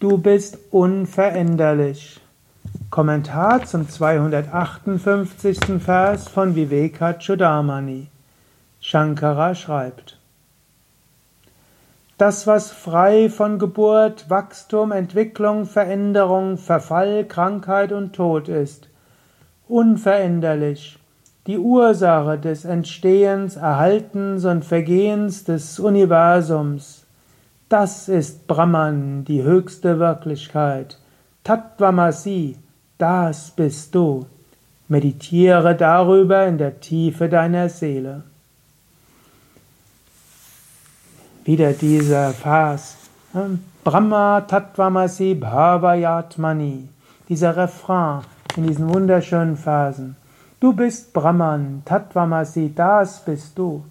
Du bist unveränderlich. Kommentar zum 258. Vers von Vivekachudamani. Shankara schreibt: Das, was frei von Geburt, Wachstum, Entwicklung, Veränderung, Verfall, Krankheit und Tod ist, unveränderlich, die Ursache des Entstehens, Erhaltens und Vergehens des Universums, das ist Brahman, die höchste Wirklichkeit. Tattvamasi, das bist du. Meditiere darüber in der Tiefe deiner Seele. Wieder dieser Vers. Brahma Tattvamasi Bhavayatmani. Dieser Refrain in diesen wunderschönen Versen. Du bist Brahman, Tattvamasi, das bist du.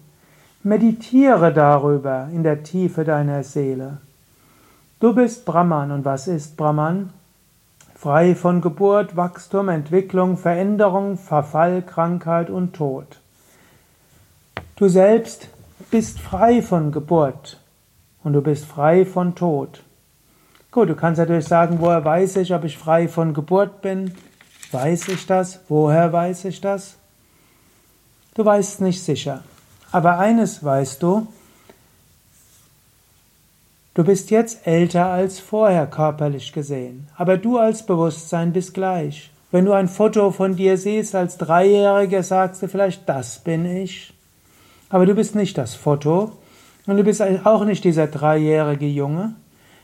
Meditiere darüber in der Tiefe deiner Seele. Du bist Brahman und was ist Brahman? Frei von Geburt, Wachstum, Entwicklung, Veränderung, Verfall, Krankheit und Tod. Du selbst bist frei von Geburt und du bist frei von Tod. Gut, du kannst natürlich sagen, woher weiß ich, ob ich frei von Geburt bin? Weiß ich das? Woher weiß ich das? Du weißt nicht sicher. Aber eines weißt du, du bist jetzt älter als vorher körperlich gesehen, aber du als Bewusstsein bist gleich. Wenn du ein Foto von dir siehst als Dreijähriger, sagst du vielleicht, das bin ich. Aber du bist nicht das Foto und du bist auch nicht dieser dreijährige Junge.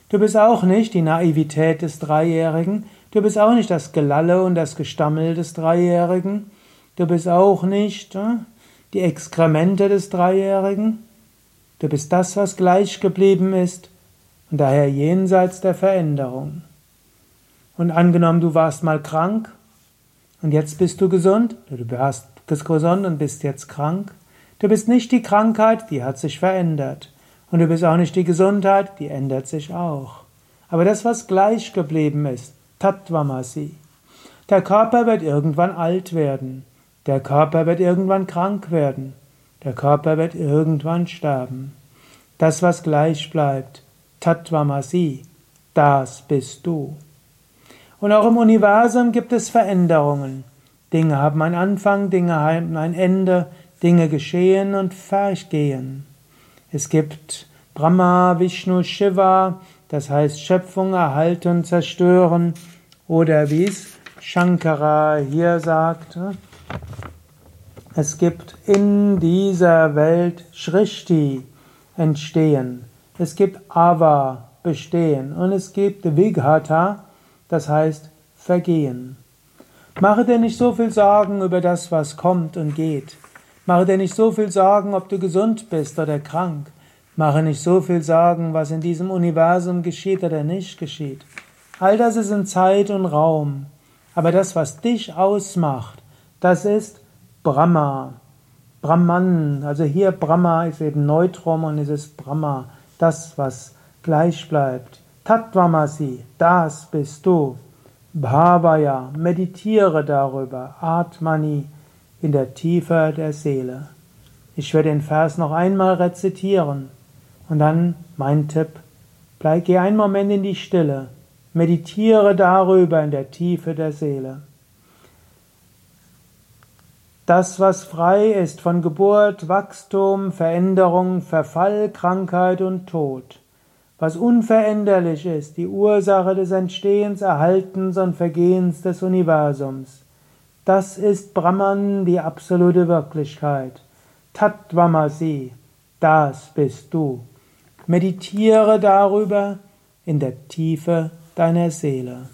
Du bist auch nicht die Naivität des Dreijährigen. Du bist auch nicht das Gelalle und das Gestammel des Dreijährigen. Du bist auch nicht äh, die Exkremente des Dreijährigen. Du bist das, was gleich geblieben ist und daher jenseits der Veränderung. Und angenommen, du warst mal krank und jetzt bist du gesund, du warst gesund und bist jetzt krank. Du bist nicht die Krankheit, die hat sich verändert. Und du bist auch nicht die Gesundheit, die ändert sich auch. Aber das, was gleich geblieben ist, Tattvamasi. Der Körper wird irgendwann alt werden. Der Körper wird irgendwann krank werden. Der Körper wird irgendwann sterben. Das, was gleich bleibt, Tattvamasi, das bist du. Und auch im Universum gibt es Veränderungen. Dinge haben einen Anfang, Dinge haben ein Ende, Dinge geschehen und vergehen. Es gibt Brahma, Vishnu, Shiva, das heißt Schöpfung, Erhalten, Zerstören, oder wie es Shankara hier sagt, es gibt in dieser Welt Shrishti entstehen. Es gibt Ava bestehen und es gibt Vighata, das heißt vergehen. Mache dir nicht so viel Sorgen über das, was kommt und geht. Mache dir nicht so viel Sorgen, ob du gesund bist oder krank. Mache nicht so viel Sorgen, was in diesem Universum geschieht oder nicht geschieht. All das ist in Zeit und Raum. Aber das, was dich ausmacht, das ist Brahma, Brahman, also hier Brahma ist eben Neutrum und es ist Brahma, das, was gleich bleibt. Tattvamasi, das bist du. Bhavaya, meditiere darüber. Atmani, in der Tiefe der Seele. Ich werde den Vers noch einmal rezitieren. Und dann mein Tipp, bleib, geh einen Moment in die Stille. Meditiere darüber in der Tiefe der Seele. Das, was frei ist von Geburt, Wachstum, Veränderung, Verfall, Krankheit und Tod. Was unveränderlich ist, die Ursache des Entstehens, Erhaltens und Vergehens des Universums. Das ist Brahman, die absolute Wirklichkeit. Tattvamasi, das bist du. Meditiere darüber in der Tiefe deiner Seele.